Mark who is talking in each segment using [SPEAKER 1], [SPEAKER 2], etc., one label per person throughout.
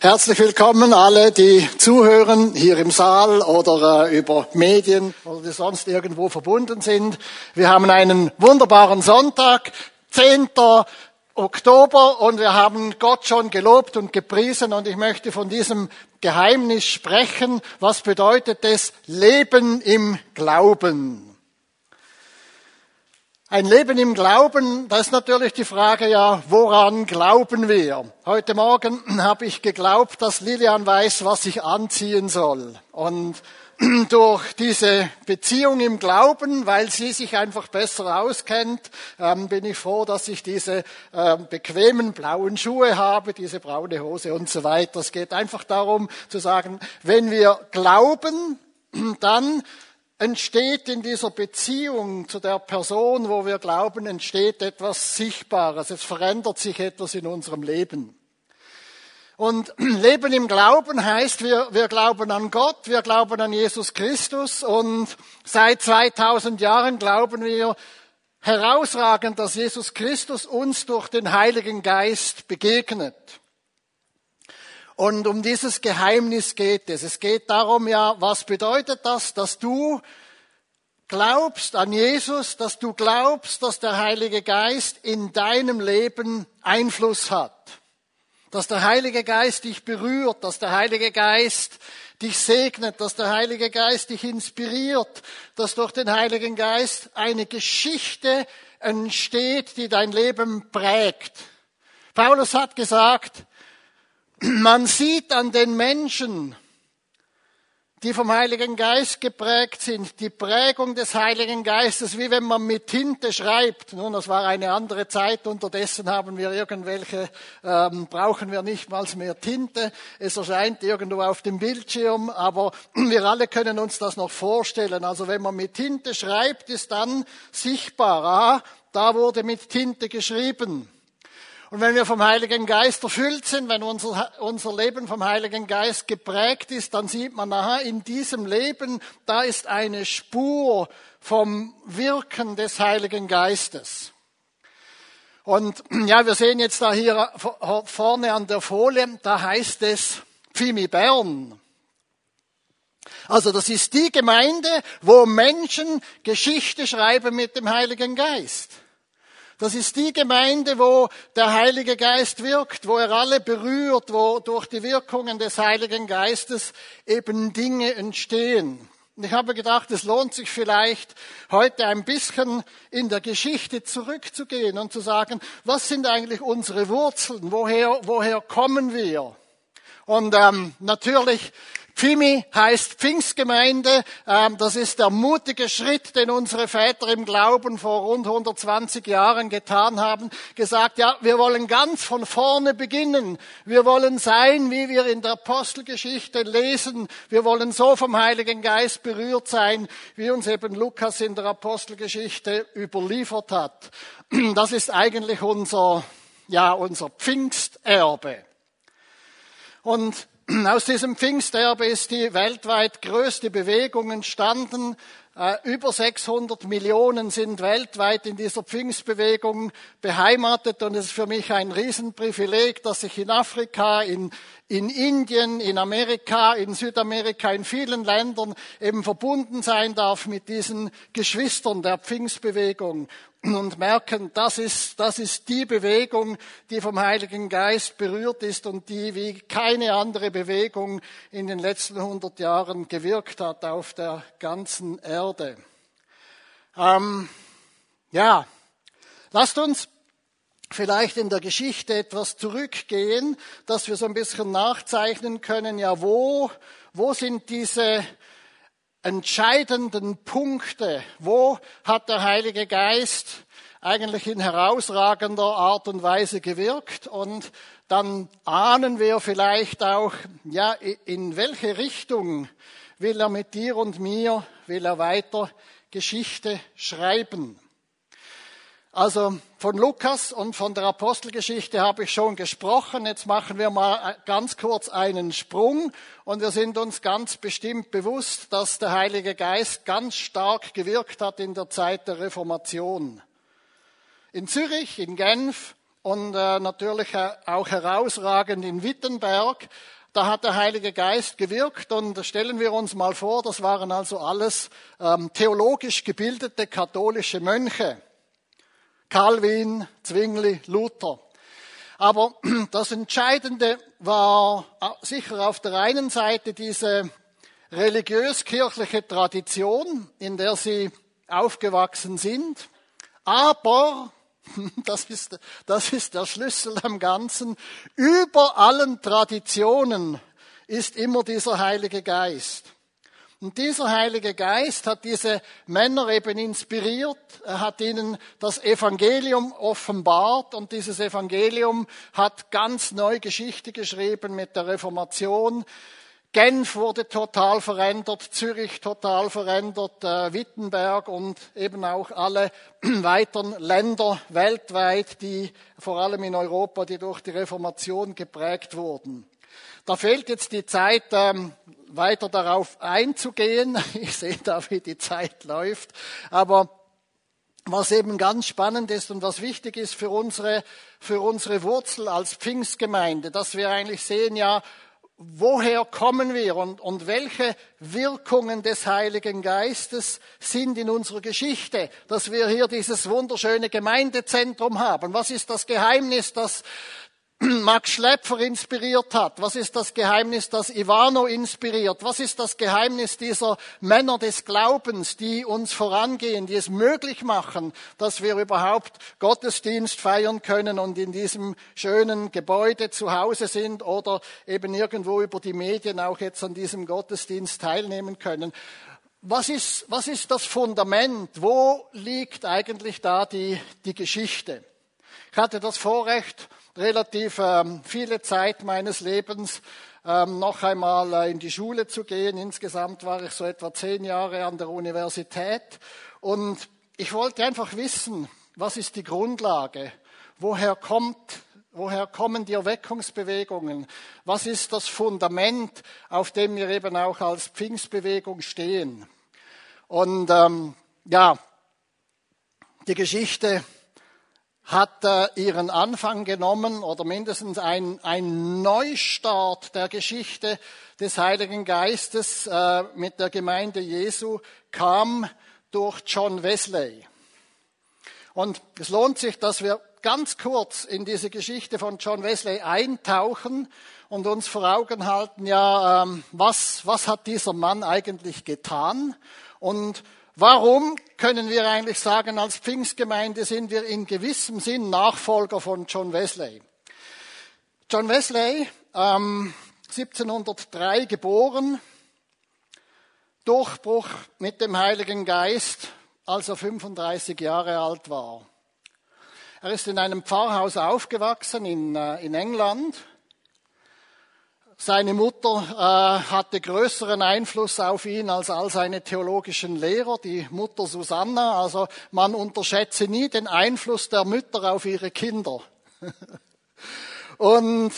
[SPEAKER 1] Herzlich willkommen alle, die zuhören hier im Saal oder äh, über Medien oder die sonst irgendwo verbunden sind. Wir haben einen wunderbaren Sonntag, 10. Oktober und wir haben Gott schon gelobt und gepriesen und ich möchte von diesem Geheimnis sprechen. Was bedeutet es? Leben im Glauben. Ein Leben im Glauben, da ist natürlich die Frage ja, woran glauben wir? Heute Morgen habe ich geglaubt, dass Lilian weiß, was ich anziehen soll. Und durch diese Beziehung im Glauben, weil sie sich einfach besser auskennt, ähm, bin ich froh, dass ich diese ähm, bequemen blauen Schuhe habe, diese braune Hose und so weiter. Es geht einfach darum zu sagen, wenn wir glauben, dann entsteht in dieser Beziehung zu der Person, wo wir glauben, entsteht etwas Sichtbares. Es verändert sich etwas in unserem Leben. Und Leben im Glauben heißt, wir, wir glauben an Gott, wir glauben an Jesus Christus und seit 2000 Jahren glauben wir herausragend, dass Jesus Christus uns durch den Heiligen Geist begegnet. Und um dieses Geheimnis geht es. Es geht darum, ja, was bedeutet das, dass du glaubst an Jesus, dass du glaubst, dass der Heilige Geist in deinem Leben Einfluss hat. Dass der Heilige Geist dich berührt, dass der Heilige Geist dich segnet, dass der Heilige Geist dich inspiriert, dass durch den Heiligen Geist eine Geschichte entsteht, die dein Leben prägt. Paulus hat gesagt, man sieht an den Menschen, die vom Heiligen Geist geprägt sind, die Prägung des Heiligen Geistes, wie wenn man mit Tinte schreibt. Nun, das war eine andere Zeit, unterdessen haben wir irgendwelche, ähm, brauchen wir nicht mal mehr Tinte. Es erscheint irgendwo auf dem Bildschirm, aber wir alle können uns das noch vorstellen. Also wenn man mit Tinte schreibt, ist dann sichtbar, ah, da wurde mit Tinte geschrieben. Und wenn wir vom Heiligen Geist erfüllt sind, wenn unser, unser Leben vom Heiligen Geist geprägt ist, dann sieht man, aha, in diesem Leben, da ist eine Spur vom Wirken des Heiligen Geistes. Und ja, wir sehen jetzt da hier vorne an der Folie, da heißt es Pfimi Bern. Also das ist die Gemeinde, wo Menschen Geschichte schreiben mit dem Heiligen Geist. Das ist die Gemeinde, wo der Heilige Geist wirkt, wo er alle berührt, wo durch die Wirkungen des Heiligen Geistes eben Dinge entstehen. Ich habe gedacht, es lohnt sich vielleicht heute ein bisschen in der Geschichte zurückzugehen und zu sagen, was sind eigentlich unsere Wurzeln? Woher, woher kommen wir? Und ähm, natürlich Pfimi heißt Pfingstgemeinde. Ähm, das ist der mutige Schritt, den unsere Väter im Glauben vor rund 120 Jahren getan haben. Gesagt, ja, wir wollen ganz von vorne beginnen. Wir wollen sein, wie wir in der Apostelgeschichte lesen. Wir wollen so vom Heiligen Geist berührt sein, wie uns eben Lukas in der Apostelgeschichte überliefert hat. Das ist eigentlich unser, ja, unser Pfingsterbe. Und aus diesem Pfingsterbe ist die weltweit größte Bewegung entstanden. Äh, über 600 Millionen sind weltweit in dieser Pfingstbewegung beheimatet und es ist für mich ein Riesenprivileg, dass ich in Afrika, in, in Indien, in Amerika, in Südamerika, in vielen Ländern eben verbunden sein darf mit diesen Geschwistern der Pfingstbewegung und merken, das ist, das ist die Bewegung, die vom Heiligen Geist berührt ist und die wie keine andere Bewegung in den letzten 100 Jahren gewirkt hat auf der ganzen Erde. Ähm, ja, lasst uns vielleicht in der Geschichte etwas zurückgehen, dass wir so ein bisschen nachzeichnen können, ja, wo, wo sind diese entscheidenden Punkte, wo hat der Heilige Geist eigentlich in herausragender Art und Weise gewirkt und dann ahnen wir vielleicht auch, ja, in welche Richtung will er mit dir und mir, will er weiter Geschichte schreiben. Also von Lukas und von der Apostelgeschichte habe ich schon gesprochen. Jetzt machen wir mal ganz kurz einen Sprung und wir sind uns ganz bestimmt bewusst, dass der Heilige Geist ganz stark gewirkt hat in der Zeit der Reformation. In Zürich, in Genf und äh, natürlich auch herausragend in Wittenberg. Da hat der Heilige Geist gewirkt und stellen wir uns mal vor, das waren also alles ähm, theologisch gebildete katholische Mönche. Calvin, Zwingli, Luther. Aber das Entscheidende war äh, sicher auf der einen Seite diese religiös-kirchliche Tradition, in der sie aufgewachsen sind. Aber, das ist, das ist der Schlüssel am Ganzen, über allen Traditionen ist immer dieser Heilige Geist. Und dieser Heilige Geist hat diese Männer eben inspiriert, er hat ihnen das Evangelium offenbart und dieses Evangelium hat ganz neu Geschichte geschrieben mit der Reformation. Genf wurde total verändert, Zürich total verändert, äh, Wittenberg und eben auch alle weiteren Länder weltweit, die vor allem in Europa, die durch die Reformation geprägt wurden. Da fehlt jetzt die Zeit, ähm, weiter darauf einzugehen. Ich sehe da, wie die Zeit läuft. Aber was eben ganz spannend ist und was wichtig ist für unsere, für unsere Wurzel als Pfingstgemeinde, dass wir eigentlich sehen, ja, woher kommen wir und, und welche Wirkungen des Heiligen Geistes sind in unserer Geschichte, dass wir hier dieses wunderschöne Gemeindezentrum haben. Was ist das Geheimnis, das, Max Schlepfer inspiriert hat? Was ist das Geheimnis, das Ivano inspiriert? Was ist das Geheimnis dieser Männer des Glaubens, die uns vorangehen, die es möglich machen, dass wir überhaupt Gottesdienst feiern können und in diesem schönen Gebäude zu Hause sind oder eben irgendwo über die Medien auch jetzt an diesem Gottesdienst teilnehmen können? Was ist, was ist das Fundament? Wo liegt eigentlich da die, die Geschichte? Ich hatte das Vorrecht, relativ ähm, viele Zeit meines Lebens ähm, noch einmal äh, in die Schule zu gehen. Insgesamt war ich so etwa zehn Jahre an der Universität und ich wollte einfach wissen, was ist die Grundlage? Woher kommt Woher kommen die Erweckungsbewegungen? Was ist das Fundament, auf dem wir eben auch als Pfingstbewegung stehen? Und ähm, ja, die Geschichte hat äh, ihren Anfang genommen oder mindestens ein, ein Neustart der Geschichte des Heiligen Geistes äh, mit der Gemeinde Jesu kam durch John Wesley. Und es lohnt sich, dass wir ganz kurz in diese Geschichte von John Wesley eintauchen und uns vor Augen halten, ja, ähm, was, was hat dieser Mann eigentlich getan und Warum können wir eigentlich sagen, als Pfingstgemeinde sind wir in gewissem Sinn Nachfolger von John Wesley? John Wesley, ähm, 1703 geboren, Durchbruch mit dem Heiligen Geist, als er 35 Jahre alt war. Er ist in einem Pfarrhaus aufgewachsen in, äh, in England seine Mutter äh, hatte größeren Einfluss auf ihn als all seine theologischen Lehrer, die Mutter Susanna. Also man unterschätze nie den Einfluss der Mütter auf ihre Kinder. Und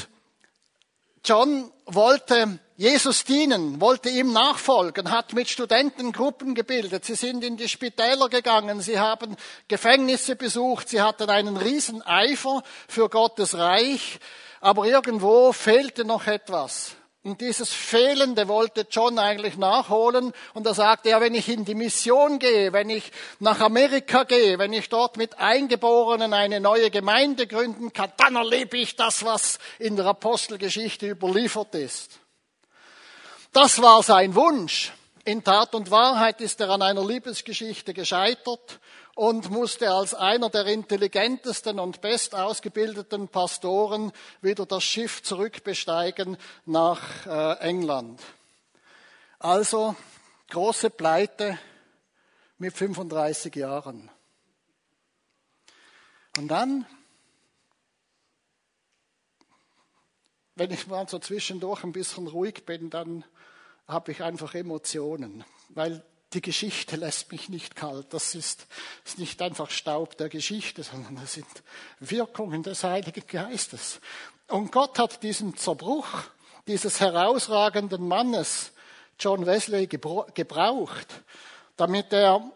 [SPEAKER 1] John wollte Jesus dienen, wollte ihm nachfolgen, hat mit Studenten Gruppen gebildet. Sie sind in die Spitäler gegangen, sie haben Gefängnisse besucht, sie hatten einen riesen Eifer für Gottes Reich aber irgendwo fehlte noch etwas. Und dieses Fehlende wollte John eigentlich nachholen. Und er sagte, ja, wenn ich in die Mission gehe, wenn ich nach Amerika gehe, wenn ich dort mit Eingeborenen eine neue Gemeinde gründen kann, dann erlebe ich das, was in der Apostelgeschichte überliefert ist. Das war sein Wunsch. In Tat und Wahrheit ist er an einer Liebesgeschichte gescheitert und musste als einer der intelligentesten und bestausgebildeten Pastoren wieder das Schiff zurückbesteigen nach äh, England. Also große Pleite mit 35 Jahren. Und dann, wenn ich mal so zwischendurch ein bisschen ruhig bin, dann habe ich einfach Emotionen, weil die Geschichte lässt mich nicht kalt. Das ist, ist nicht einfach Staub der Geschichte, sondern das sind Wirkungen des Heiligen Geistes. Und Gott hat diesen Zerbruch dieses herausragenden Mannes, John Wesley, gebraucht, damit er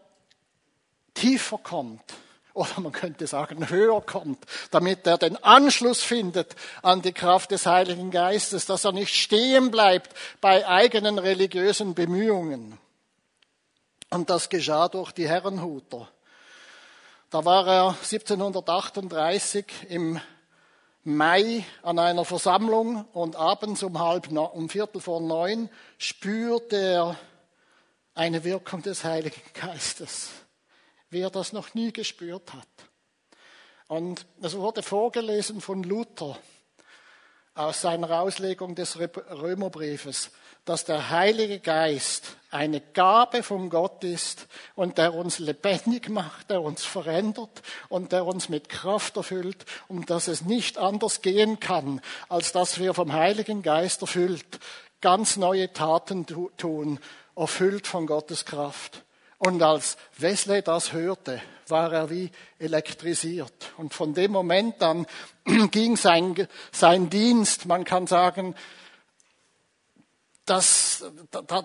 [SPEAKER 1] tiefer kommt oder man könnte sagen höher kommt, damit er den Anschluss findet an die Kraft des Heiligen Geistes, dass er nicht stehen bleibt bei eigenen religiösen Bemühungen. Und das geschah durch die Herrenhuter. Da war er 1738 im Mai an einer Versammlung und abends um halb, um Viertel vor neun spürte er eine Wirkung des Heiligen Geistes wie er das noch nie gespürt hat. Und es wurde vorgelesen von Luther aus seiner Auslegung des Römerbriefes, dass der Heilige Geist eine Gabe von Gott ist und der uns lebendig macht, der uns verändert und der uns mit Kraft erfüllt und dass es nicht anders gehen kann, als dass wir vom Heiligen Geist erfüllt ganz neue Taten tun, erfüllt von Gottes Kraft. Und als Wesley das hörte, war er wie elektrisiert. Und von dem Moment an ging sein, sein Dienst, man kann sagen, das,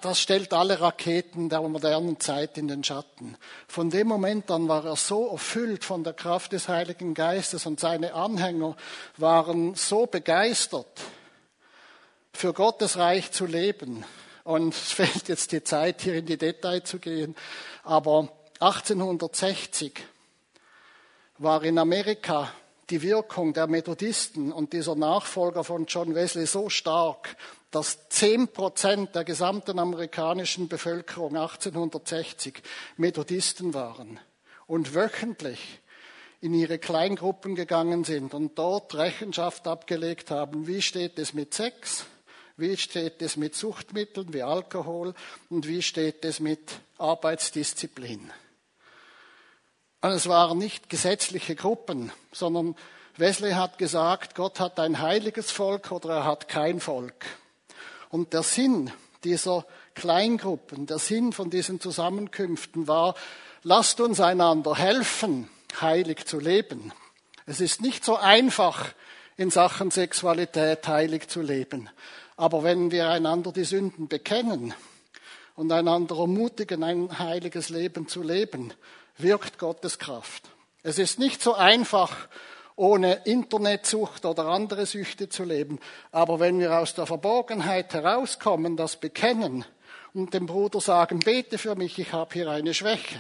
[SPEAKER 1] das stellt alle Raketen der modernen Zeit in den Schatten. Von dem Moment an war er so erfüllt von der Kraft des Heiligen Geistes und seine Anhänger waren so begeistert, für Gottes Reich zu leben, und es fehlt jetzt die Zeit, hier in die Details zu gehen. Aber 1860 war in Amerika die Wirkung der Methodisten und dieser Nachfolger von John Wesley so stark, dass zehn Prozent der gesamten amerikanischen Bevölkerung 1860 Methodisten waren und wöchentlich in ihre Kleingruppen gegangen sind und dort Rechenschaft abgelegt haben, wie steht es mit Sex, wie steht es mit Suchtmitteln wie Alkohol und wie steht es mit Arbeitsdisziplin? Und es waren nicht gesetzliche Gruppen, sondern Wesley hat gesagt, Gott hat ein heiliges Volk oder er hat kein Volk. Und der Sinn dieser Kleingruppen, der Sinn von diesen Zusammenkünften war, lasst uns einander helfen, heilig zu leben. Es ist nicht so einfach, in Sachen Sexualität heilig zu leben. Aber wenn wir einander die Sünden bekennen und einander ermutigen, ein heiliges Leben zu leben, wirkt Gottes Kraft. Es ist nicht so einfach, ohne Internetsucht oder andere Süchte zu leben. Aber wenn wir aus der Verborgenheit herauskommen, das bekennen und dem Bruder sagen, bete für mich, ich habe hier eine Schwäche,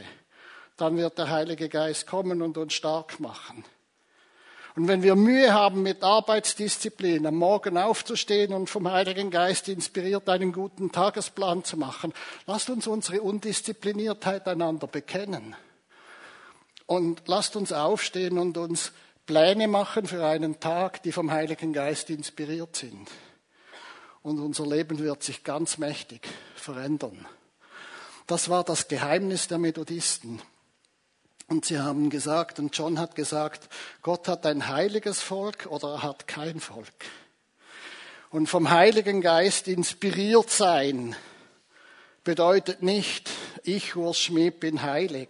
[SPEAKER 1] dann wird der Heilige Geist kommen und uns stark machen. Und wenn wir Mühe haben mit Arbeitsdisziplin, am Morgen aufzustehen und vom Heiligen Geist inspiriert einen guten Tagesplan zu machen, lasst uns unsere Undiszipliniertheit einander bekennen. Und lasst uns aufstehen und uns Pläne machen für einen Tag, die vom Heiligen Geist inspiriert sind. Und unser Leben wird sich ganz mächtig verändern. Das war das Geheimnis der Methodisten. Und sie haben gesagt, und John hat gesagt, Gott hat ein heiliges Volk oder er hat kein Volk. Und vom Heiligen Geist inspiriert sein bedeutet nicht, ich, Urs Schmid, bin heilig.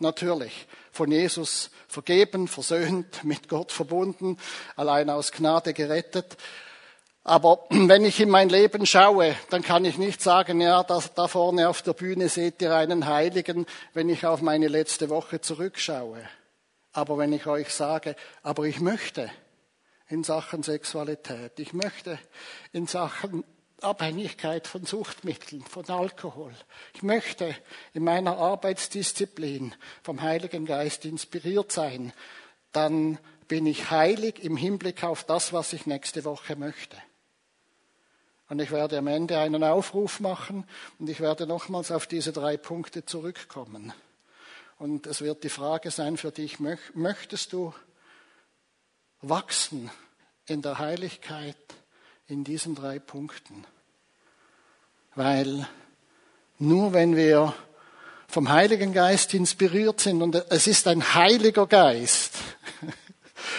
[SPEAKER 1] Natürlich, von Jesus vergeben, versöhnt, mit Gott verbunden, allein aus Gnade gerettet. Aber wenn ich in mein Leben schaue, dann kann ich nicht sagen, ja, da, da vorne auf der Bühne seht ihr einen Heiligen, wenn ich auf meine letzte Woche zurückschaue. Aber wenn ich euch sage, aber ich möchte in Sachen Sexualität, ich möchte in Sachen Abhängigkeit von Suchtmitteln, von Alkohol. Ich möchte in meiner Arbeitsdisziplin vom Heiligen Geist inspiriert sein, dann bin ich heilig im Hinblick auf das, was ich nächste Woche möchte. Und ich werde am Ende einen Aufruf machen und ich werde nochmals auf diese drei Punkte zurückkommen. Und es wird die Frage sein für dich, möchtest du wachsen in der Heiligkeit in diesen drei Punkten? Weil nur wenn wir vom Heiligen Geist inspiriert sind und es ist ein heiliger Geist,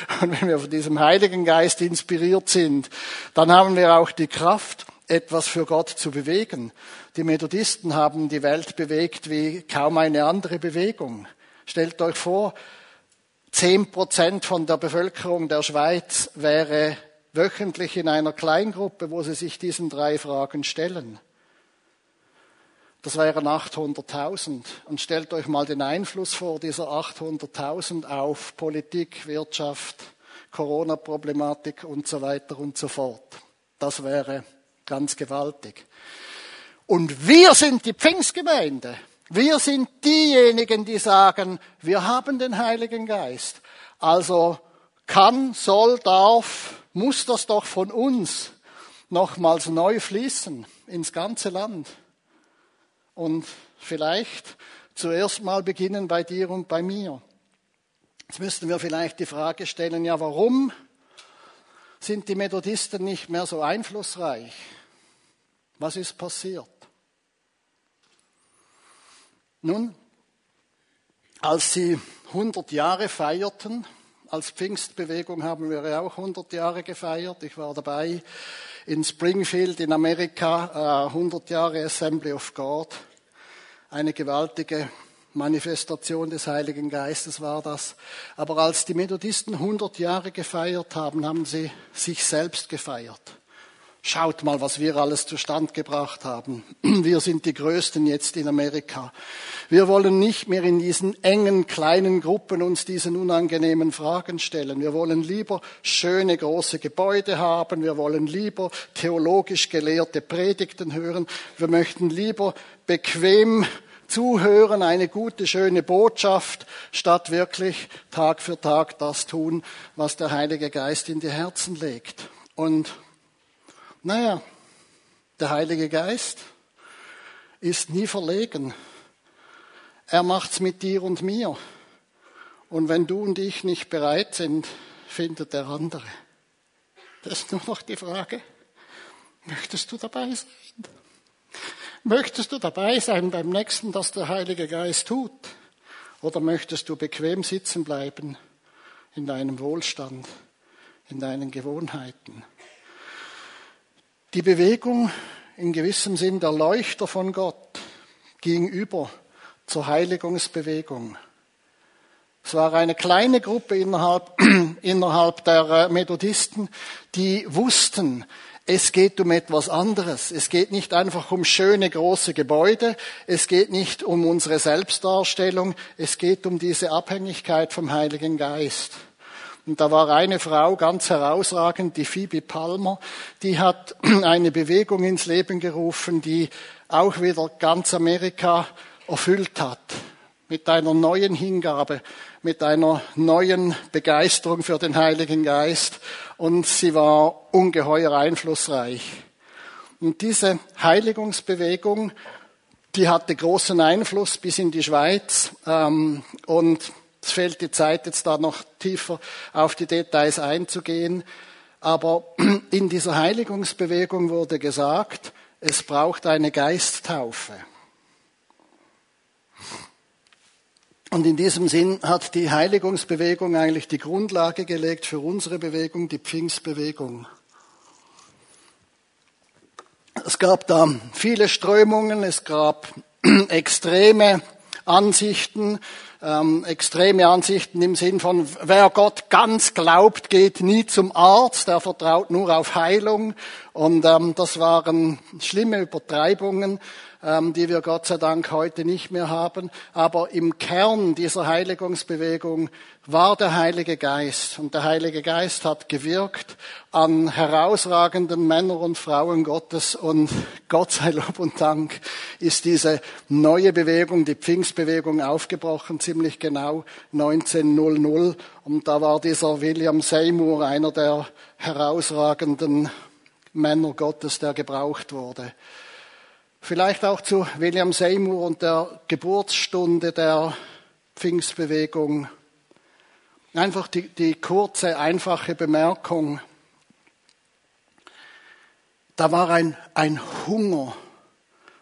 [SPEAKER 1] Und wenn wir von diesem Heiligen Geist inspiriert sind, dann haben wir auch die Kraft, etwas für Gott zu bewegen. Die Methodisten haben die Welt bewegt wie kaum eine andere Bewegung. Stellt euch vor, zehn Prozent von der Bevölkerung der Schweiz wäre wöchentlich in einer Kleingruppe, wo sie sich diesen drei Fragen stellen. Das wären 800.000. Und stellt euch mal den Einfluss vor dieser 800.000 auf Politik, Wirtschaft, Corona-Problematik und so weiter und so fort. Das wäre ganz gewaltig. Und wir sind die Pfingstgemeinde. Wir sind diejenigen, die sagen, wir haben den Heiligen Geist. Also kann, soll, darf, muss das doch von uns nochmals neu fließen ins ganze Land. Und vielleicht zuerst mal beginnen bei dir und bei mir. Jetzt müssten wir vielleicht die Frage stellen, ja, warum sind die Methodisten nicht mehr so einflussreich? Was ist passiert? Nun, als sie 100 Jahre feierten, als Pfingstbewegung haben wir ja auch 100 Jahre gefeiert. Ich war dabei in Springfield in Amerika, 100 Jahre Assembly of God. Eine gewaltige Manifestation des Heiligen Geistes war das. Aber als die Methodisten 100 Jahre gefeiert haben, haben sie sich selbst gefeiert. Schaut mal, was wir alles zustand gebracht haben. Wir sind die Größten jetzt in Amerika. Wir wollen nicht mehr in diesen engen kleinen Gruppen uns diesen unangenehmen Fragen stellen. Wir wollen lieber schöne große Gebäude haben. Wir wollen lieber theologisch gelehrte Predigten hören. Wir möchten lieber bequem zuhören, eine gute, schöne Botschaft, statt wirklich Tag für Tag das tun, was der Heilige Geist in die Herzen legt. Und naja, der Heilige Geist ist nie verlegen. Er macht's mit dir und mir. Und wenn du und ich nicht bereit sind, findet der andere. Das ist nur noch die Frage, möchtest du dabei sein? Möchtest du dabei sein beim nächsten, das der Heilige Geist tut? Oder möchtest du bequem sitzen bleiben in deinem Wohlstand, in deinen Gewohnheiten? Die Bewegung in gewissem Sinn der Leuchter von Gott ging über zur Heiligungsbewegung. Es war eine kleine Gruppe innerhalb, innerhalb der äh, Methodisten, die wussten, es geht um etwas anderes. Es geht nicht einfach um schöne große Gebäude. Es geht nicht um unsere Selbstdarstellung. Es geht um diese Abhängigkeit vom Heiligen Geist. Und da war eine Frau ganz herausragend, die Phoebe Palmer, die hat eine Bewegung ins Leben gerufen, die auch wieder ganz Amerika erfüllt hat. Mit einer neuen Hingabe, mit einer neuen Begeisterung für den Heiligen Geist. Und sie war ungeheuer einflussreich. Und diese Heiligungsbewegung, die hatte großen Einfluss bis in die Schweiz. Ähm, und es fehlt die Zeit, jetzt da noch tiefer auf die Details einzugehen. Aber in dieser Heiligungsbewegung wurde gesagt, es braucht eine Geisttaufe. Und in diesem Sinn hat die Heiligungsbewegung eigentlich die Grundlage gelegt für unsere Bewegung, die Pfingstbewegung. Es gab da viele Strömungen, es gab extreme Ansichten, ähm, extreme Ansichten im Sinn von, wer Gott ganz glaubt, geht nie zum Arzt, er vertraut nur auf Heilung. Und ähm, das waren schlimme Übertreibungen die wir Gott sei Dank heute nicht mehr haben. Aber im Kern dieser Heiligungsbewegung war der Heilige Geist. Und der Heilige Geist hat gewirkt an herausragenden Männern und Frauen Gottes. Und Gott sei Lob und Dank ist diese neue Bewegung, die Pfingstbewegung, aufgebrochen, ziemlich genau 1900. Und da war dieser William Seymour einer der herausragenden Männer Gottes, der gebraucht wurde. Vielleicht auch zu William Seymour und der Geburtsstunde der Pfingstbewegung. Einfach die, die kurze, einfache Bemerkung. Da war ein, ein Hunger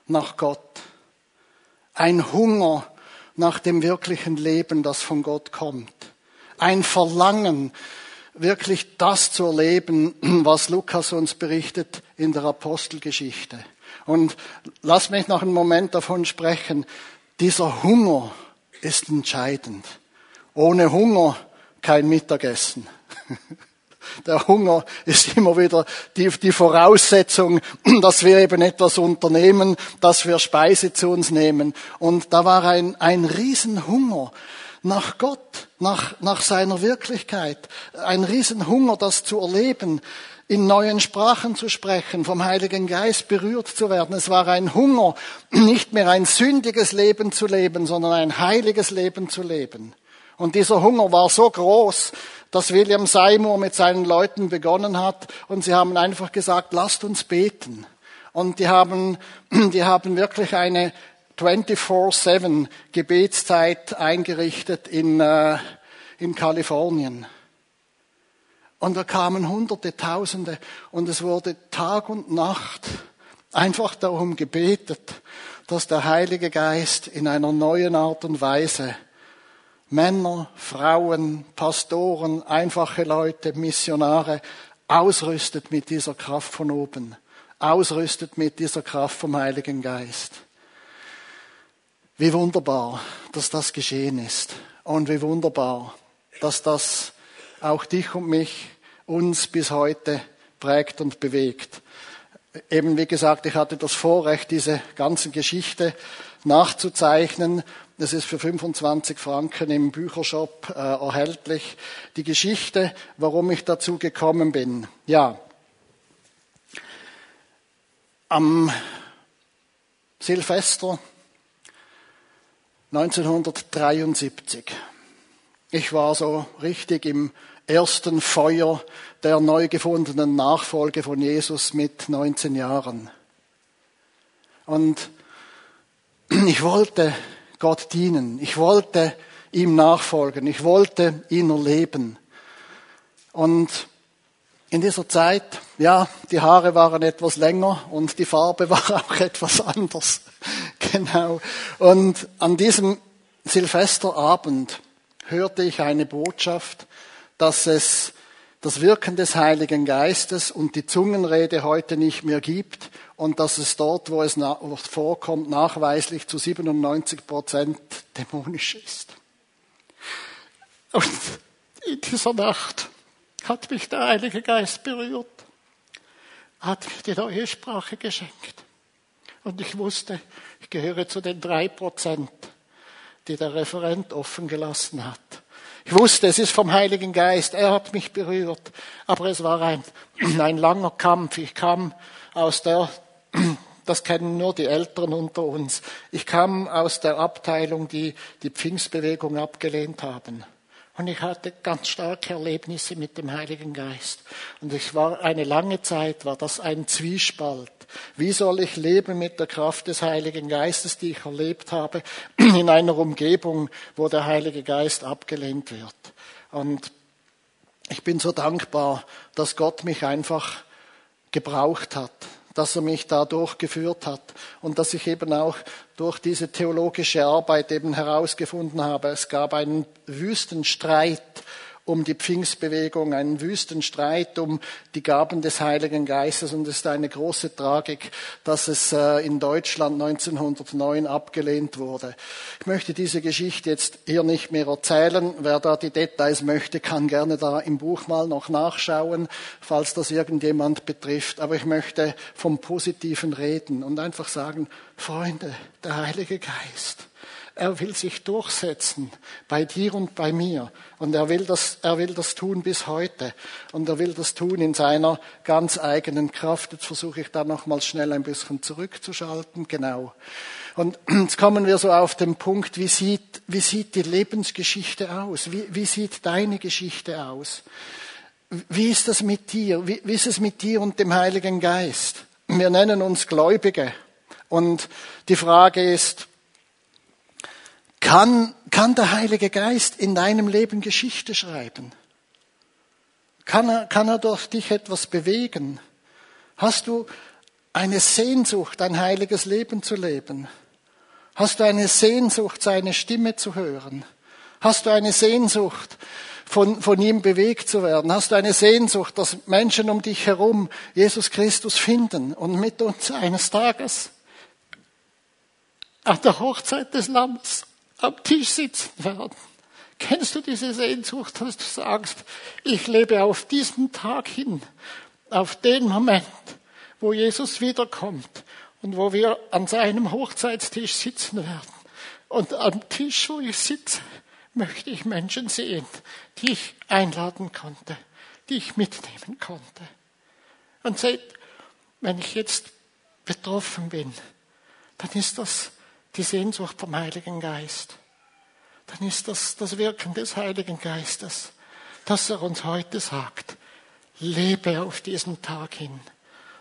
[SPEAKER 1] nach Gott. Ein Hunger nach dem wirklichen Leben, das von Gott kommt. Ein Verlangen, wirklich das zu erleben, was Lukas uns berichtet in der Apostelgeschichte. Und lass mich noch einen Moment davon sprechen. Dieser Hunger ist entscheidend. Ohne Hunger kein Mittagessen. Der Hunger ist immer wieder die, die Voraussetzung, dass wir eben etwas unternehmen, dass wir Speise zu uns nehmen. Und da war ein, ein Riesenhunger nach Gott, nach, nach seiner Wirklichkeit, ein Riesenhunger, das zu erleben, in neuen Sprachen zu sprechen, vom Heiligen Geist berührt zu werden. Es war ein Hunger, nicht mehr ein sündiges Leben zu leben, sondern ein heiliges Leben zu leben. Und dieser Hunger war so groß, dass William Seymour mit seinen Leuten begonnen hat und sie haben einfach gesagt, lasst uns beten. Und die haben, die haben wirklich eine 24-7 Gebetszeit eingerichtet in, äh, in Kalifornien. Und da kamen Hunderte, Tausende und es wurde Tag und Nacht einfach darum gebetet, dass der Heilige Geist in einer neuen Art und Weise Männer, Frauen, Pastoren, einfache Leute, Missionare ausrüstet mit dieser Kraft von oben, ausrüstet mit dieser Kraft vom Heiligen Geist. Wie wunderbar, dass das geschehen ist und wie wunderbar, dass das auch dich und mich uns bis heute prägt und bewegt. Eben wie gesagt, ich hatte das Vorrecht, diese ganze Geschichte nachzuzeichnen. Das ist für 25 Franken im Büchershop äh, erhältlich. Die Geschichte, warum ich dazu gekommen bin. Ja, am Silvester 1973. Ich war so richtig im ersten Feuer der neu gefundenen Nachfolge von Jesus mit 19 Jahren. Und ich wollte Gott dienen. Ich wollte ihm nachfolgen. Ich wollte ihn erleben. Und in dieser Zeit, ja, die Haare waren etwas länger und die Farbe war auch etwas anders. genau. Und an diesem Silvesterabend hörte ich eine Botschaft dass es das Wirken des Heiligen Geistes und die Zungenrede heute nicht mehr gibt und dass es dort, wo es vorkommt, nachweislich zu 97 Prozent dämonisch ist. Und in dieser Nacht hat mich der Heilige Geist berührt, hat mir die neue Sprache geschenkt. Und ich wusste, ich gehöre zu den drei Prozent, die der Referent offen gelassen hat. Ich wusste, es ist vom Heiligen Geist. Er hat mich berührt. Aber es war ein, ein langer Kampf. Ich kam aus der, das kennen nur die Älteren unter uns. Ich kam aus der Abteilung, die die Pfingstbewegung abgelehnt haben. Und ich hatte ganz starke Erlebnisse mit dem Heiligen Geist. Und ich war eine lange Zeit, war das ein Zwiespalt. Wie soll ich leben mit der Kraft des Heiligen Geistes, die ich erlebt habe, in einer Umgebung, wo der Heilige Geist abgelehnt wird? Und ich bin so dankbar, dass Gott mich einfach gebraucht hat, dass er mich da durchgeführt hat und dass ich eben auch durch diese theologische Arbeit eben herausgefunden habe, es gab einen Wüstenstreit um die Pfingstbewegung, einen wüsten Streit um die Gaben des Heiligen Geistes. Und es ist eine große Tragik, dass es äh, in Deutschland 1909 abgelehnt wurde. Ich möchte diese Geschichte jetzt hier nicht mehr erzählen. Wer da die Details möchte, kann gerne da im Buch mal noch nachschauen, falls das irgendjemand betrifft. Aber ich möchte vom Positiven reden und einfach sagen, Freunde, der Heilige Geist er will sich durchsetzen bei dir und bei mir. Und er will das, er will das tun bis heute. Und er will das tun in seiner ganz eigenen Kraft. Jetzt versuche ich da nochmals schnell ein bisschen zurückzuschalten. Genau. Und jetzt kommen wir so auf den Punkt, wie sieht, wie sieht die Lebensgeschichte aus? Wie, wie sieht deine Geschichte aus? Wie ist das mit dir? Wie, wie ist es mit dir und dem Heiligen Geist? Wir nennen uns Gläubige. Und die Frage ist, kann, kann der Heilige Geist in deinem Leben Geschichte schreiben? Kann er, kann er durch dich etwas bewegen? Hast du eine Sehnsucht, ein heiliges Leben zu leben? Hast du eine Sehnsucht, seine Stimme zu hören? Hast du eine Sehnsucht, von, von ihm bewegt zu werden? Hast du eine Sehnsucht, dass Menschen um dich herum Jesus Christus finden und mit uns eines Tages an der Hochzeit des Lammes am Tisch sitzen werden,
[SPEAKER 2] Kennst du diese Sehnsucht, dass du sagst, ich lebe auf diesen Tag hin, auf den Moment, wo Jesus wiederkommt und wo wir an seinem Hochzeitstisch sitzen werden. Und am Tisch, wo ich sitze, möchte ich Menschen sehen, die ich einladen konnte, die ich mitnehmen konnte. Und seht, wenn ich jetzt betroffen bin, dann ist das die Sehnsucht vom Heiligen Geist. Dann ist das das Wirken des Heiligen Geistes, dass er uns heute sagt, lebe auf diesen Tag hin.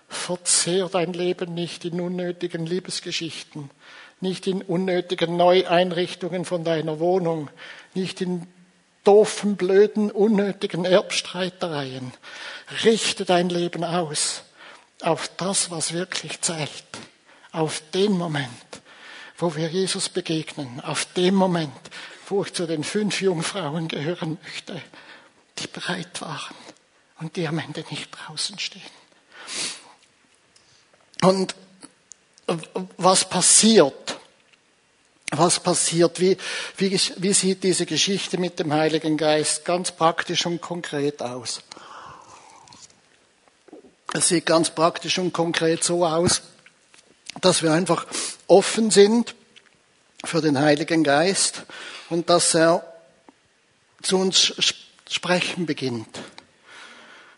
[SPEAKER 2] Verzehr dein Leben nicht in unnötigen Liebesgeschichten, nicht in unnötigen Neueinrichtungen von deiner Wohnung, nicht in doofen, blöden, unnötigen Erbstreitereien. Richte dein Leben aus auf das, was wirklich zählt, auf den Moment, wo wir Jesus begegnen, auf den Moment, wo ich zu den fünf Jungfrauen gehören möchte, die bereit waren und die am Ende nicht draußen stehen. Und was passiert? Was passiert? Wie, wie, wie sieht diese Geschichte mit dem Heiligen Geist ganz praktisch und konkret aus? Es sieht ganz praktisch und konkret so aus, dass wir einfach offen sind für den Heiligen Geist und dass er zu uns sprechen beginnt.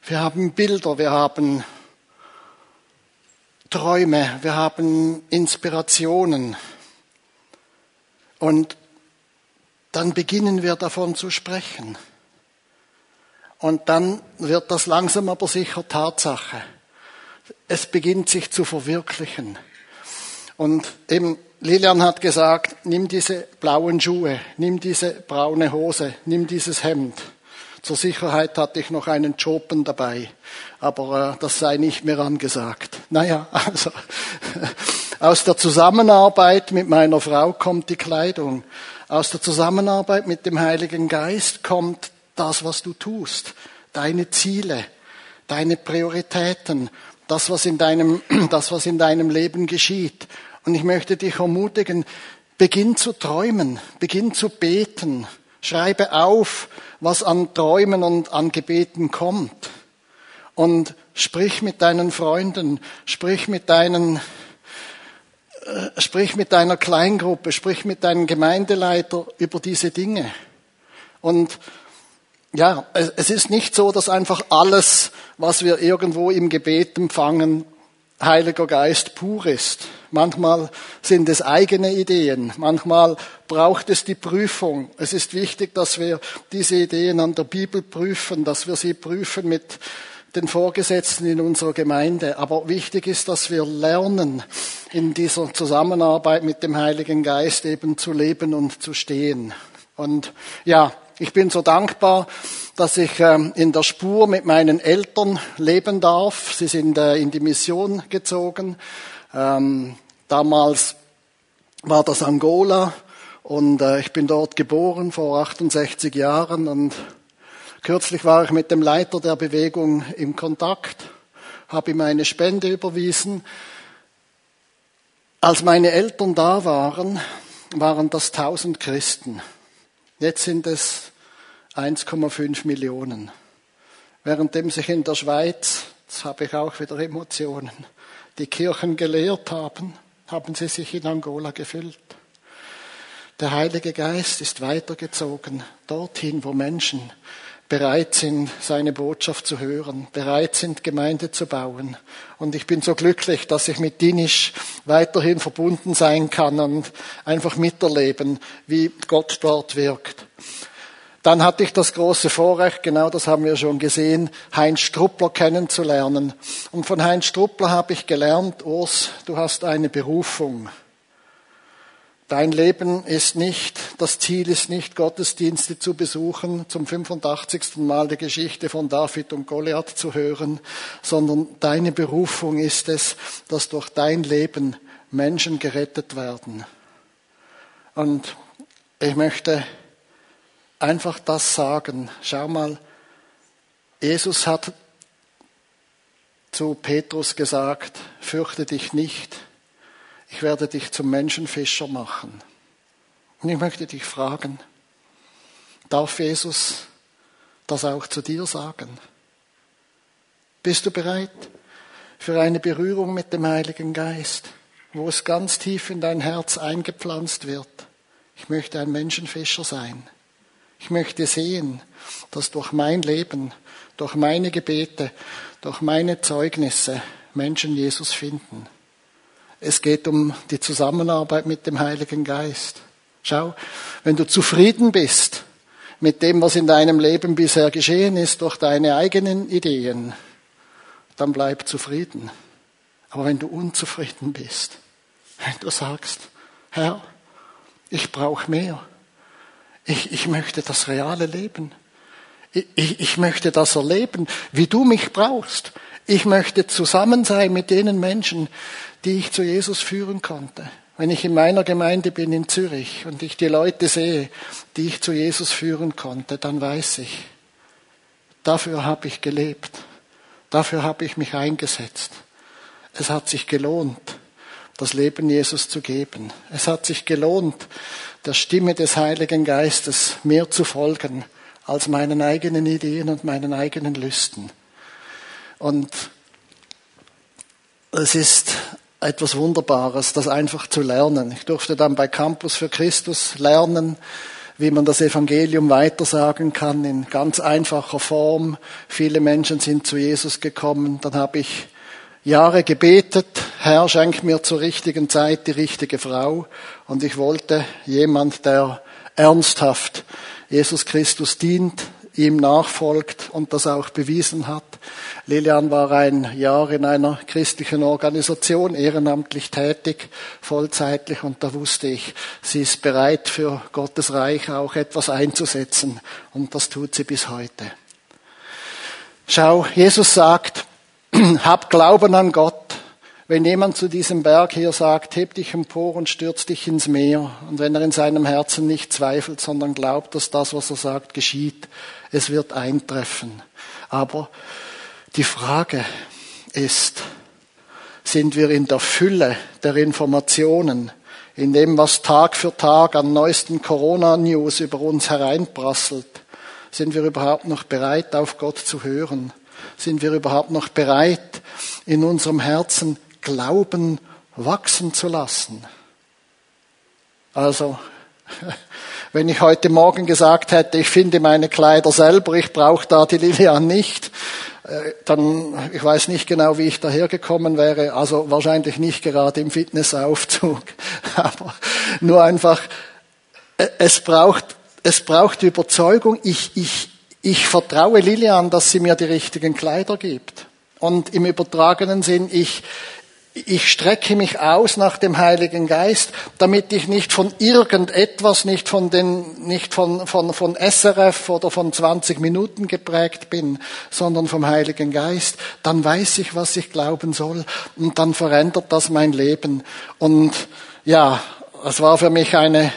[SPEAKER 2] Wir haben Bilder, wir haben Träume, wir haben Inspirationen. Und dann beginnen wir davon zu sprechen. Und dann wird das langsam aber sicher Tatsache. Es beginnt sich zu verwirklichen. Und eben Lilian hat gesagt, nimm diese blauen Schuhe, nimm diese braune Hose, nimm dieses Hemd. Zur Sicherheit hatte ich noch einen Chopen dabei, aber äh, das sei nicht mehr angesagt. Naja, also aus der Zusammenarbeit mit meiner Frau kommt die Kleidung. Aus der Zusammenarbeit mit dem Heiligen Geist kommt das, was du tust, deine Ziele, deine Prioritäten, das, was in deinem, das, was in deinem Leben geschieht. Und ich möchte dich ermutigen, beginn zu träumen, beginn zu beten, schreibe auf, was an Träumen und an Gebeten kommt. Und sprich mit deinen Freunden, sprich mit deinen, äh, sprich mit deiner Kleingruppe, sprich mit deinem Gemeindeleiter über diese Dinge. Und ja, es ist nicht so, dass einfach alles, was wir irgendwo im Gebet empfangen, Heiliger Geist pur ist. Manchmal sind es eigene Ideen, manchmal braucht es die Prüfung. Es ist wichtig, dass wir diese Ideen an der Bibel prüfen, dass wir sie prüfen mit den Vorgesetzten in unserer Gemeinde. Aber wichtig ist, dass wir lernen, in dieser Zusammenarbeit mit dem Heiligen Geist eben zu leben und zu stehen. Und ja, ich bin so dankbar, dass ich ähm, in der Spur mit meinen Eltern leben darf. Sie sind äh, in die Mission gezogen. Ähm, damals war das Angola und äh, ich bin dort geboren vor 68 Jahren und kürzlich war ich mit dem Leiter der Bewegung im Kontakt, habe ihm eine Spende überwiesen. Als meine Eltern da waren, waren das 1000 Christen. Jetzt sind es 1,5 Millionen. Währenddem sich in der Schweiz, jetzt habe ich auch wieder Emotionen, die Kirchen gelehrt haben, haben sie sich in Angola gefüllt. Der Heilige Geist ist weitergezogen dorthin, wo Menschen bereit sind, seine Botschaft zu hören, bereit sind, Gemeinde zu bauen. Und ich bin so glücklich, dass ich mit Dinisch weiterhin verbunden sein kann und einfach miterleben, wie Gott dort wirkt. Dann hatte ich das große Vorrecht, genau das haben wir schon gesehen, Heinz Struppler kennenzulernen. Und von Heinz Struppler habe ich gelernt, Urs, du hast eine Berufung. Dein Leben ist nicht, das Ziel ist nicht, Gottesdienste zu besuchen, zum 85. Mal die Geschichte von David und Goliath zu hören, sondern deine Berufung ist es, dass durch dein Leben Menschen gerettet werden. Und ich möchte einfach das sagen. Schau mal, Jesus hat zu Petrus gesagt, fürchte dich nicht, ich werde dich zum Menschenfischer machen. Und ich möchte dich fragen, darf Jesus das auch zu dir sagen. Bist du bereit für eine Berührung mit dem Heiligen Geist, wo es ganz tief in dein Herz eingepflanzt wird? Ich möchte ein Menschenfischer sein. Ich möchte sehen, dass durch mein Leben, durch meine Gebete, durch meine Zeugnisse Menschen Jesus finden. Es geht um die Zusammenarbeit mit dem Heiligen Geist. Schau, wenn du zufrieden bist mit dem, was in deinem Leben bisher geschehen ist, durch deine eigenen Ideen, dann bleib zufrieden. Aber wenn du unzufrieden bist, wenn du sagst, Herr, ich brauche mehr, ich, ich möchte das reale Leben, ich, ich, ich möchte das erleben, wie du mich brauchst, ich möchte zusammen sein mit denen Menschen, die ich zu Jesus führen konnte. Wenn ich in meiner Gemeinde bin in Zürich und ich die Leute sehe, die ich zu Jesus führen konnte, dann weiß ich, dafür habe ich gelebt, dafür habe ich mich eingesetzt. Es hat sich gelohnt, das Leben Jesus zu geben. Es hat sich gelohnt, der Stimme des Heiligen Geistes mehr zu folgen als meinen eigenen Ideen und meinen eigenen Lüsten. Und es ist etwas Wunderbares, das einfach zu lernen. Ich durfte dann bei Campus für Christus lernen, wie man das Evangelium weitersagen kann in ganz einfacher Form. Viele Menschen sind zu Jesus gekommen. Dann habe ich Jahre gebetet, Herr, schenk mir zur richtigen Zeit die richtige Frau. Und ich wollte jemand, der ernsthaft Jesus Christus dient, ihm nachfolgt und das auch bewiesen hat. Lilian war ein Jahr in einer christlichen Organisation ehrenamtlich tätig, vollzeitlich, und da wusste ich, sie ist bereit für Gottes Reich auch etwas einzusetzen, und das tut sie bis heute. Schau, Jesus sagt, hab Glauben an Gott. Wenn jemand zu diesem Berg hier sagt, heb dich empor und stürz dich ins Meer, und wenn er in seinem Herzen nicht zweifelt, sondern glaubt, dass das, was er sagt, geschieht, es wird eintreffen. Aber die Frage ist, sind wir in der Fülle der Informationen, in dem, was Tag für Tag an neuesten Corona-News über uns hereinprasselt, sind wir überhaupt noch bereit, auf Gott zu hören? Sind wir überhaupt noch bereit, in unserem Herzen Glauben wachsen zu lassen? Also, wenn ich heute Morgen gesagt hätte, ich finde meine Kleider selber, ich brauche da die Lilian nicht, äh, dann, ich weiß nicht genau, wie ich dahergekommen wäre, also wahrscheinlich nicht gerade im Fitnessaufzug, aber nur einfach, äh, es braucht, es braucht Überzeugung, ich, ich, ich vertraue Lilian, dass sie mir die richtigen Kleider gibt. Und im übertragenen Sinn, ich, ich strecke mich aus nach dem Heiligen Geist, damit ich nicht von irgendetwas, nicht von den, nicht von, von, von SRF oder von 20 Minuten geprägt bin, sondern vom Heiligen Geist. Dann weiß ich, was ich glauben soll und dann verändert das mein Leben. Und ja, es war für mich eine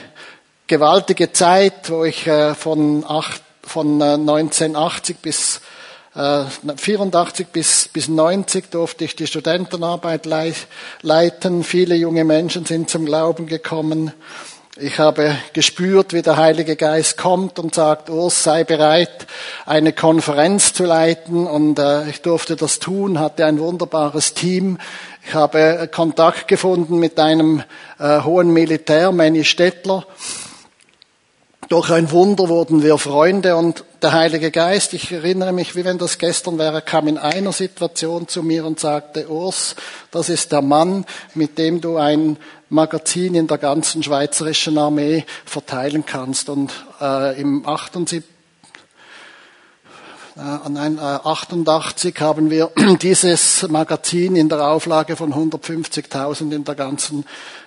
[SPEAKER 2] gewaltige Zeit, wo ich äh, von, acht, von 1980 äh, bis 84 äh, bis, bis 90 durfte ich die Studentenarbeit leiten. Viele junge Menschen sind zum Glauben gekommen. Ich habe gespürt, wie der Heilige Geist kommt und sagt, Urs, sei bereit, eine Konferenz zu leiten. Und äh, ich durfte das tun, hatte ein wunderbares Team. Ich habe Kontakt gefunden mit einem äh, hohen Militär, Manny Stettler. Durch ein Wunder wurden wir Freunde und der Heilige Geist, ich erinnere mich, wie wenn das gestern wäre, kam in einer Situation zu mir und sagte, Urs, das ist der Mann, mit dem du ein Magazin in der ganzen schweizerischen Armee verteilen kannst. Und äh, im 78, äh, nein, äh, 88 haben wir dieses Magazin in der Auflage von 150.000 in der ganzen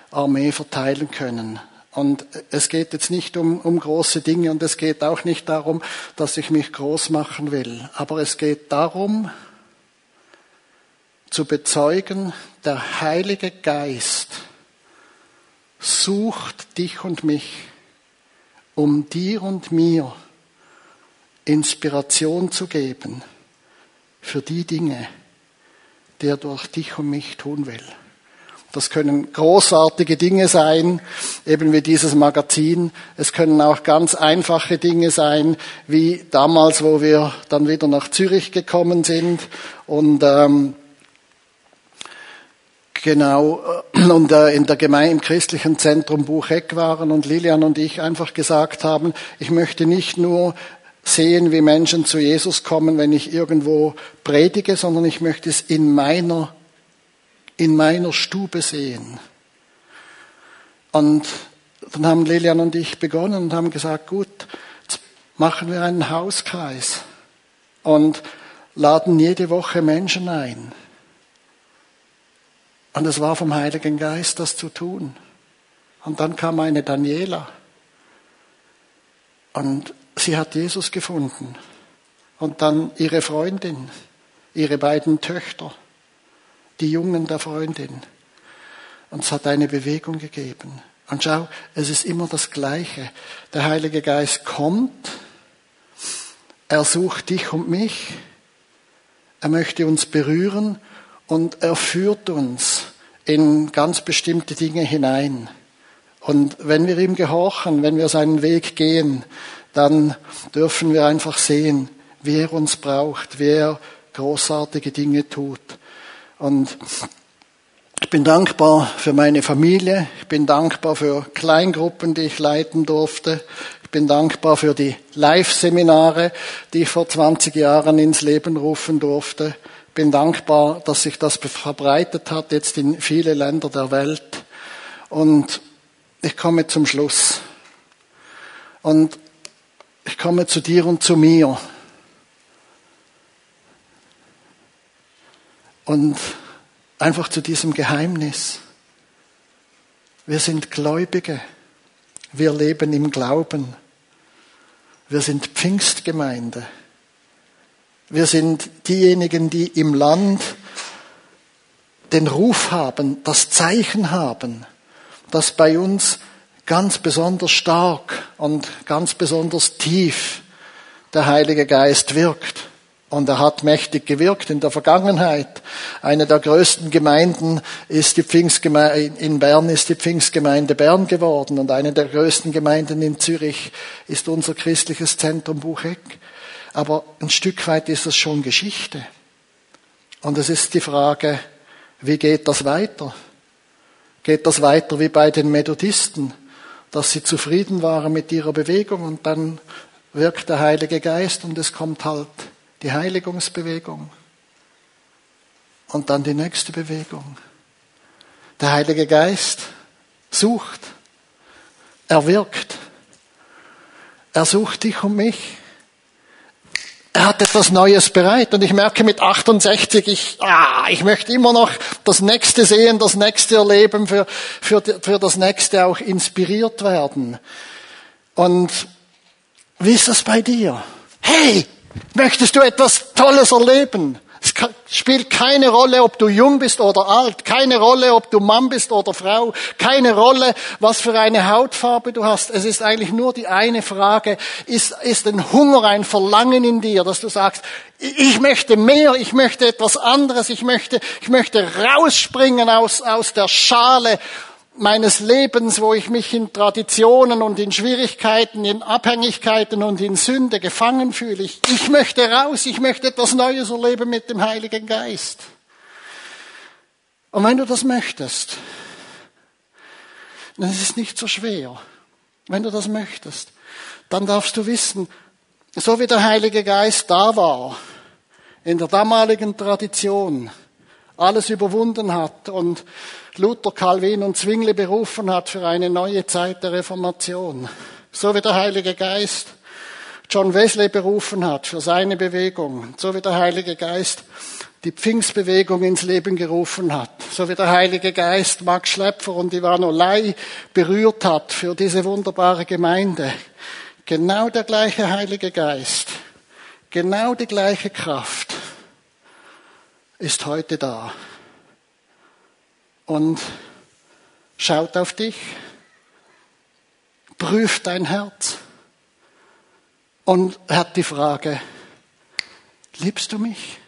[SPEAKER 2] Armee verteilen können. Und es geht jetzt nicht um, um große Dinge und es geht auch nicht darum, dass ich mich groß machen will. Aber es geht darum, zu bezeugen, der Heilige Geist sucht dich und mich, um dir und mir Inspiration zu geben für die Dinge, die er durch dich und mich tun will. Das können großartige Dinge sein, eben wie dieses Magazin. Es können auch ganz einfache Dinge sein, wie damals, wo wir dann wieder nach Zürich gekommen sind und ähm, genau äh, und äh, in der Gemeinde im christlichen Zentrum Bucheck waren und Lilian und ich einfach gesagt haben, ich möchte nicht nur sehen, wie Menschen zu Jesus kommen, wenn ich irgendwo predige, sondern ich möchte es in meiner in meiner Stube sehen. Und dann haben Lilian und ich begonnen und haben gesagt, gut, jetzt machen wir einen Hauskreis und laden jede Woche Menschen ein. Und es war vom Heiligen Geist, das zu tun. Und dann kam eine Daniela. Und sie hat Jesus gefunden. Und dann ihre Freundin, ihre beiden Töchter die Jungen der Freundin. Und es hat eine Bewegung gegeben. Und schau, es ist immer das Gleiche. Der Heilige Geist kommt, er sucht dich und mich, er möchte uns berühren und er führt uns in ganz bestimmte Dinge hinein. Und wenn wir ihm gehorchen, wenn wir seinen Weg gehen, dann dürfen wir einfach sehen, wie er uns braucht, wie er großartige Dinge tut. Und ich bin dankbar für meine Familie. Ich bin dankbar für Kleingruppen, die ich leiten durfte. Ich bin dankbar für die Live-Seminare, die ich vor 20 Jahren ins Leben rufen durfte. Ich bin dankbar, dass sich das verbreitet hat, jetzt in viele Länder der Welt. Und ich komme zum Schluss. Und ich komme zu dir und zu mir. Und einfach zu diesem Geheimnis. Wir sind Gläubige. Wir leben im Glauben. Wir sind Pfingstgemeinde. Wir sind diejenigen, die im Land den Ruf haben, das Zeichen haben, dass bei uns ganz besonders stark und ganz besonders tief der Heilige Geist wirkt. Und er hat mächtig gewirkt in der Vergangenheit. Eine der größten Gemeinden ist die Pfingstgemeinde, in Bern ist die Pfingstgemeinde Bern geworden. Und eine der größten Gemeinden in Zürich ist unser christliches Zentrum Bucheck. Aber ein Stück weit ist das schon Geschichte. Und es ist die Frage, wie geht das weiter? Geht das weiter wie bei den Methodisten, dass sie zufrieden waren mit ihrer Bewegung und dann wirkt der Heilige Geist und es kommt halt die Heiligungsbewegung und dann die nächste Bewegung. Der Heilige Geist sucht, er wirkt, er sucht dich und mich. Er hat etwas Neues bereit und ich merke mit 68, ich, ah, ich möchte immer noch das Nächste sehen, das Nächste erleben, für, für, für das Nächste auch inspiriert werden. Und wie ist das bei dir? Hey, Möchtest du etwas Tolles erleben? Es spielt keine Rolle, ob du jung bist oder alt, keine Rolle, ob du Mann bist oder Frau, keine Rolle, was für eine Hautfarbe du hast. Es ist eigentlich nur die eine Frage, ist, ist ein Hunger, ein Verlangen in dir, dass du sagst, ich möchte mehr, ich möchte etwas anderes, ich möchte, ich möchte rausspringen aus, aus der Schale meines Lebens, wo ich mich in Traditionen und in Schwierigkeiten, in Abhängigkeiten und in Sünde gefangen fühle. Ich, ich möchte raus, ich möchte etwas Neues erleben mit dem Heiligen Geist. Und wenn du das möchtest, dann ist es nicht so schwer. Wenn du das möchtest, dann darfst du wissen, so wie der Heilige Geist da war, in der damaligen Tradition, alles überwunden hat und Luther, Calvin und Zwingli berufen hat für eine neue Zeit der Reformation. So wie der Heilige Geist John Wesley berufen hat für seine Bewegung. So wie der Heilige Geist die Pfingstbewegung ins Leben gerufen hat. So wie der Heilige Geist Max Schlepfer und Ivan Olay berührt hat für diese wunderbare Gemeinde. Genau der gleiche Heilige Geist, genau die gleiche Kraft ist heute da und schaut auf dich, prüft dein Herz und hat die Frage, liebst du mich?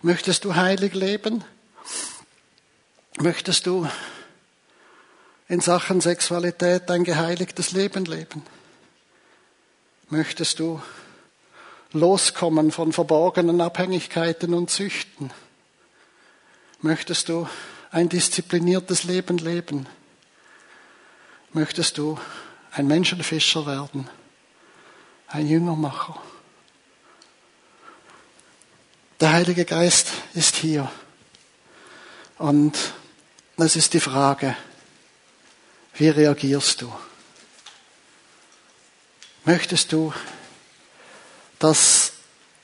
[SPEAKER 2] Möchtest du heilig leben? Möchtest du in Sachen Sexualität ein geheiligtes Leben leben? Möchtest du loskommen von verborgenen Abhängigkeiten und Süchten? Möchtest du ein diszipliniertes Leben leben? Möchtest du ein Menschenfischer werden? Ein Jüngermacher? Der Heilige Geist ist hier. Und es ist die Frage, wie reagierst du? Möchtest du, dass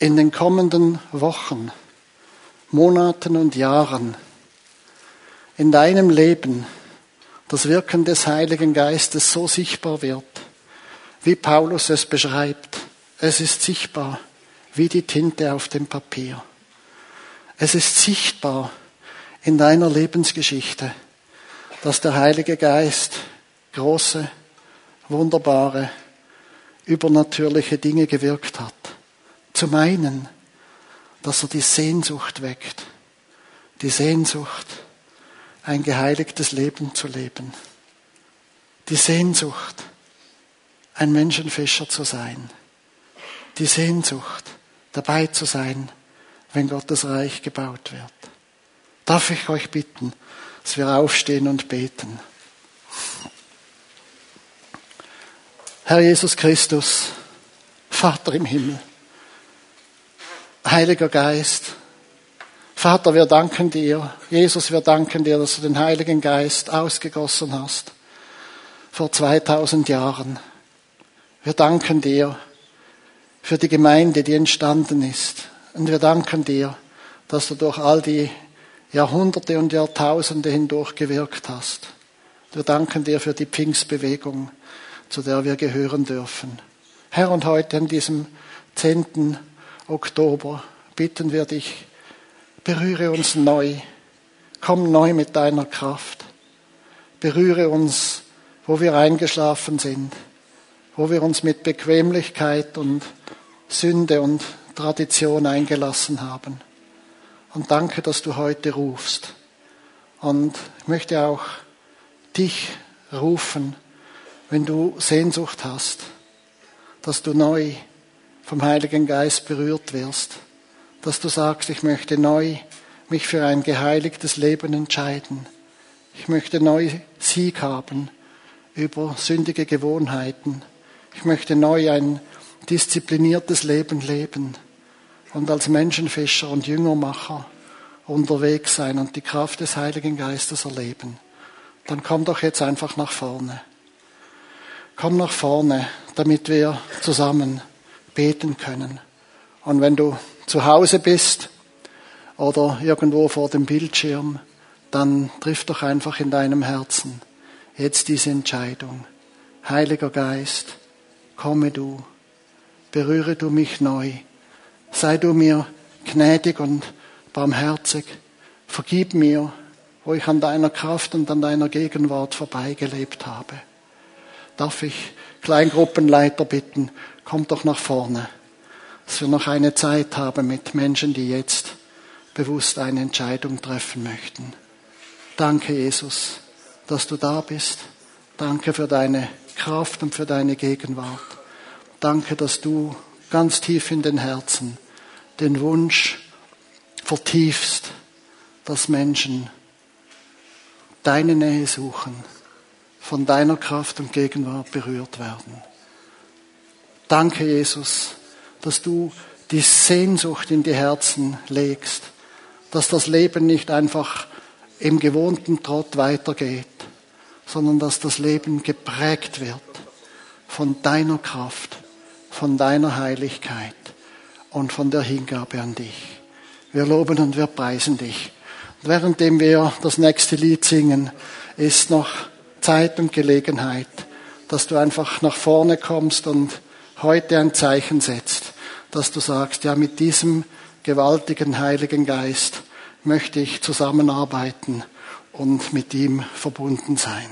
[SPEAKER 2] in den kommenden Wochen, Monaten und Jahren in deinem Leben das Wirken des Heiligen Geistes so sichtbar wird, wie Paulus es beschreibt. Es ist sichtbar wie die Tinte auf dem Papier. Es ist sichtbar in deiner Lebensgeschichte, dass der Heilige Geist große, wunderbare, übernatürliche Dinge gewirkt hat. Zum einen, dass er die Sehnsucht weckt, die Sehnsucht, ein geheiligtes Leben zu leben, die Sehnsucht, ein Menschenfischer zu sein, die Sehnsucht, dabei zu sein, wenn Gottes Reich gebaut wird. Darf ich euch bitten, dass wir aufstehen und beten. Herr Jesus Christus, Vater im Himmel, Heiliger Geist, Vater, wir danken dir, Jesus, wir danken dir, dass du den Heiligen Geist ausgegossen hast vor 2000 Jahren. Wir danken dir für die Gemeinde, die entstanden ist. Und wir danken dir, dass du durch all die Jahrhunderte und Jahrtausende hindurch gewirkt hast. Wir danken dir für die Pfingstbewegung, zu der wir gehören dürfen. Herr, und heute an diesem 10. Oktober bitten wir dich, berühre uns neu, komm neu mit deiner Kraft, berühre uns, wo wir eingeschlafen sind, wo wir uns mit Bequemlichkeit und Sünde und Tradition eingelassen haben. Und danke, dass du heute rufst. Und ich möchte auch dich rufen, wenn du Sehnsucht hast, dass du neu vom Heiligen Geist berührt wirst, dass du sagst, ich möchte neu mich für ein geheiligtes Leben entscheiden. Ich möchte neu Sieg haben über sündige Gewohnheiten. Ich möchte neu ein diszipliniertes Leben leben und als Menschenfischer und Jüngermacher unterwegs sein und die Kraft des Heiligen Geistes erleben, dann komm doch jetzt einfach nach vorne. Komm nach vorne, damit wir zusammen beten können. Und wenn du zu Hause bist oder irgendwo vor dem Bildschirm, dann triff doch einfach in deinem Herzen jetzt diese Entscheidung. Heiliger Geist, komme du, berühre du mich neu Sei du mir gnädig und barmherzig. Vergib mir, wo ich an deiner Kraft und an deiner Gegenwart vorbeigelebt habe. Darf ich Kleingruppenleiter bitten, kommt doch nach vorne, dass wir noch eine Zeit haben mit Menschen, die jetzt bewusst eine Entscheidung treffen möchten. Danke, Jesus, dass du da bist. Danke für deine Kraft und für deine Gegenwart. Danke, dass du ganz tief in den Herzen den Wunsch vertiefst, dass Menschen deine Nähe suchen, von deiner Kraft und Gegenwart berührt werden. Danke, Jesus, dass du die Sehnsucht in die Herzen legst, dass das Leben nicht einfach im gewohnten Trott weitergeht, sondern dass das Leben geprägt wird von deiner Kraft, von deiner Heiligkeit und von der Hingabe an dich. Wir loben und wir preisen dich. Und währenddem wir das nächste Lied singen, ist noch Zeit und Gelegenheit, dass du einfach nach vorne kommst und heute ein Zeichen setzt, dass du sagst, ja, mit diesem gewaltigen Heiligen Geist möchte ich zusammenarbeiten und mit ihm verbunden sein.